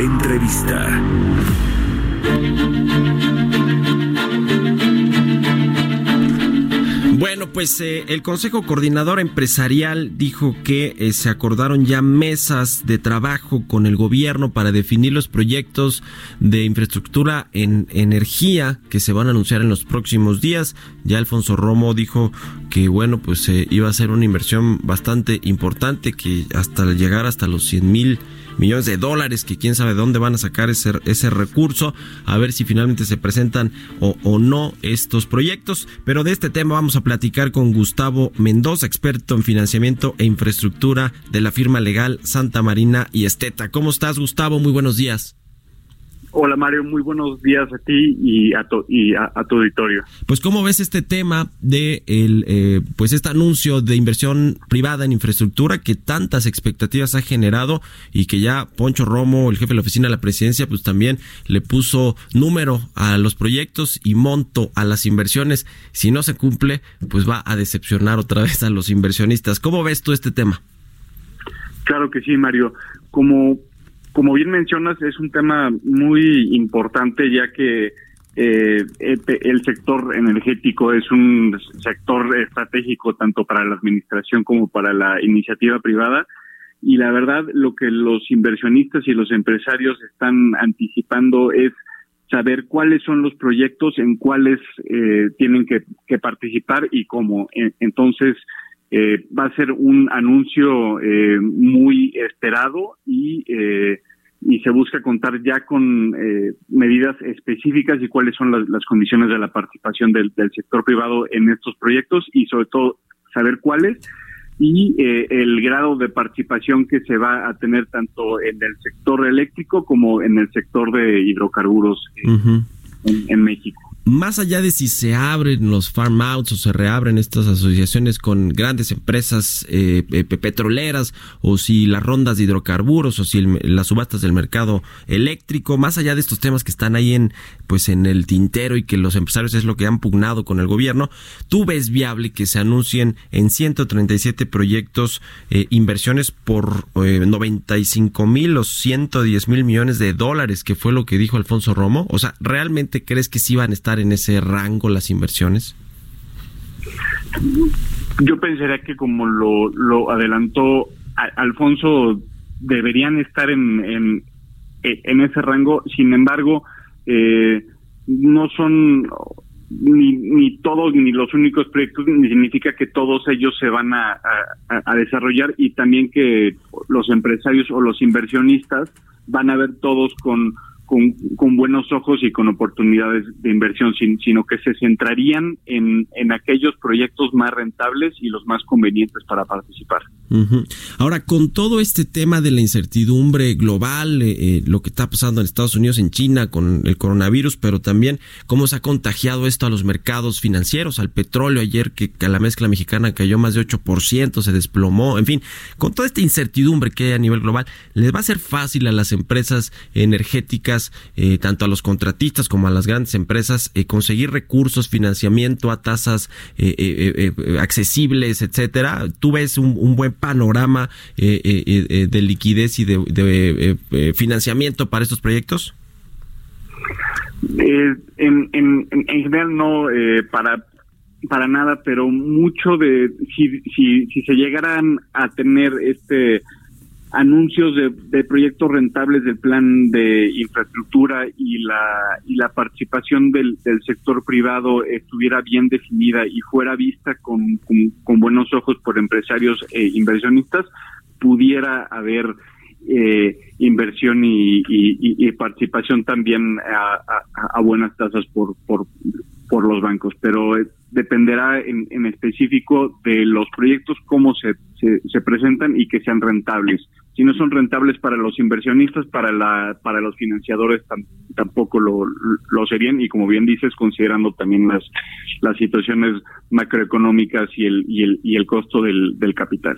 today. Entrevista. Bueno, pues eh, el Consejo Coordinador Empresarial dijo que eh, se acordaron ya mesas de trabajo con el gobierno para definir los proyectos de infraestructura en energía que se van a anunciar en los próximos días. Ya Alfonso Romo dijo que bueno, pues eh, iba a ser una inversión bastante importante que hasta llegar hasta los 100 mil millones de dólares, que quién sabe dónde van a sacar ese, ese recurso, a ver si finalmente se presentan o, o no estos proyectos. Pero de este tema vamos a platicar con Gustavo Mendoza, experto en financiamiento e infraestructura de la firma legal Santa Marina y Esteta. ¿Cómo estás, Gustavo? Muy buenos días. Hola Mario, muy buenos días a ti y a tu, y a, a tu auditorio. Pues cómo ves este tema de el, eh, pues este anuncio de inversión privada en infraestructura que tantas expectativas ha generado y que ya Poncho Romo, el jefe de la oficina de la presidencia, pues también le puso número a los proyectos y monto a las inversiones. Si no se cumple, pues va a decepcionar otra vez a los inversionistas. ¿Cómo ves tú este tema? Claro que sí, Mario. Como como bien mencionas, es un tema muy importante ya que eh, el sector energético es un sector estratégico tanto para la administración como para la iniciativa privada y la verdad lo que los inversionistas y los empresarios están anticipando es saber cuáles son los proyectos en cuáles eh, tienen que, que, participar y cómo. Entonces, eh, va a ser un anuncio eh, muy esperado y eh, y se busca contar ya con eh, medidas específicas y cuáles son las, las condiciones de la participación del, del, sector privado en estos proyectos y sobre todo saber cuáles y eh, el grado de participación que se va a tener tanto en el sector eléctrico como en el sector de hidrocarburos uh -huh. en, en México más allá de si se abren los farm outs o se reabren estas asociaciones con grandes empresas eh, petroleras o si las rondas de hidrocarburos o si las subastas del mercado eléctrico, más allá de estos temas que están ahí en pues en el tintero y que los empresarios es lo que han pugnado con el gobierno, tú ves viable que se anuncien en 137 proyectos eh, inversiones por eh, 95 mil o 110 mil millones de dólares, que fue lo que dijo Alfonso Romo. O sea, ¿realmente crees que sí van a estar en ese rango las inversiones? Yo pensaría que como lo, lo adelantó Alfonso, deberían estar en, en, en ese rango, sin embargo, eh, no son ni, ni todos ni los únicos proyectos, ni significa que todos ellos se van a, a desarrollar y también que los empresarios o los inversionistas van a ver todos con con, buenos ojos y con oportunidades de inversión, sin, sino que se centrarían en, en, aquellos proyectos más rentables y los más convenientes para participar. Ahora, con todo este tema de la incertidumbre global, eh, eh, lo que está pasando en Estados Unidos, en China, con el coronavirus, pero también cómo se ha contagiado esto a los mercados financieros, al petróleo ayer, que, que la mezcla mexicana cayó más de 8%, se desplomó, en fin, con toda esta incertidumbre que hay a nivel global, ¿les va a ser fácil a las empresas energéticas eh, tanto a los contratistas como a las grandes empresas, eh, conseguir recursos, financiamiento a tasas eh, accesibles, etcétera. ¿Tú ves un, buen panorama de liquidez y de, de financiamiento para estos proyectos? En, en, en, general no, para para nada, pero mucho de si, si, si se llegaran a tener este anuncios de, de, proyectos rentables del plan de infraestructura y la y la participación del, del sector privado estuviera bien definida y fuera vista con, con, buenos ojos por empresarios e inversionistas pudiera haber eh, inversión y, participación también a, a, buenas tasas por, por por los bancos. Pero dependerá en, en específico de los proyectos, cómo se, se presentan y que sean rentables si no son rentables para los inversionistas, para la para los financiadores tampoco lo, lo serían y como bien dices, considerando también las las situaciones macroeconómicas y el y el y el costo del, del capital.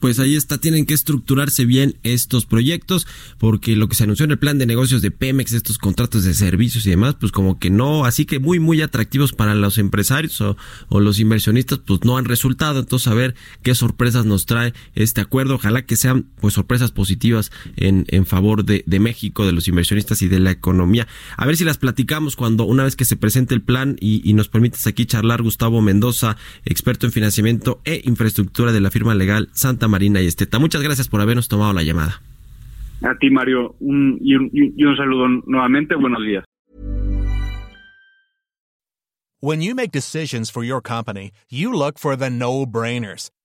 Pues ahí está, tienen que estructurarse bien estos proyectos porque lo que se anunció en el plan de negocios de Pemex, estos contratos de servicios y demás, pues como que no, así que muy muy atractivos para los empresarios o, o los inversionistas, pues no han resultado. Entonces a ver qué sorpresas nos trae este acuerdo. Ojalá que sean pues sorpresas positivas en, en favor de, de, México, de los inversionistas y de la economía. A ver si las platicamos cuando una vez que se presente el plan y, y nos permites aquí charlar, Gustavo Mendoza, experto en financiamiento e infraestructura de la firma legal Santa Marina y Esteta. Muchas gracias por habernos tomado la llamada. A ti, Mario, un, y, un, y un saludo nuevamente. Buenos días. When you make decisions for your company, you look for the no-brainers.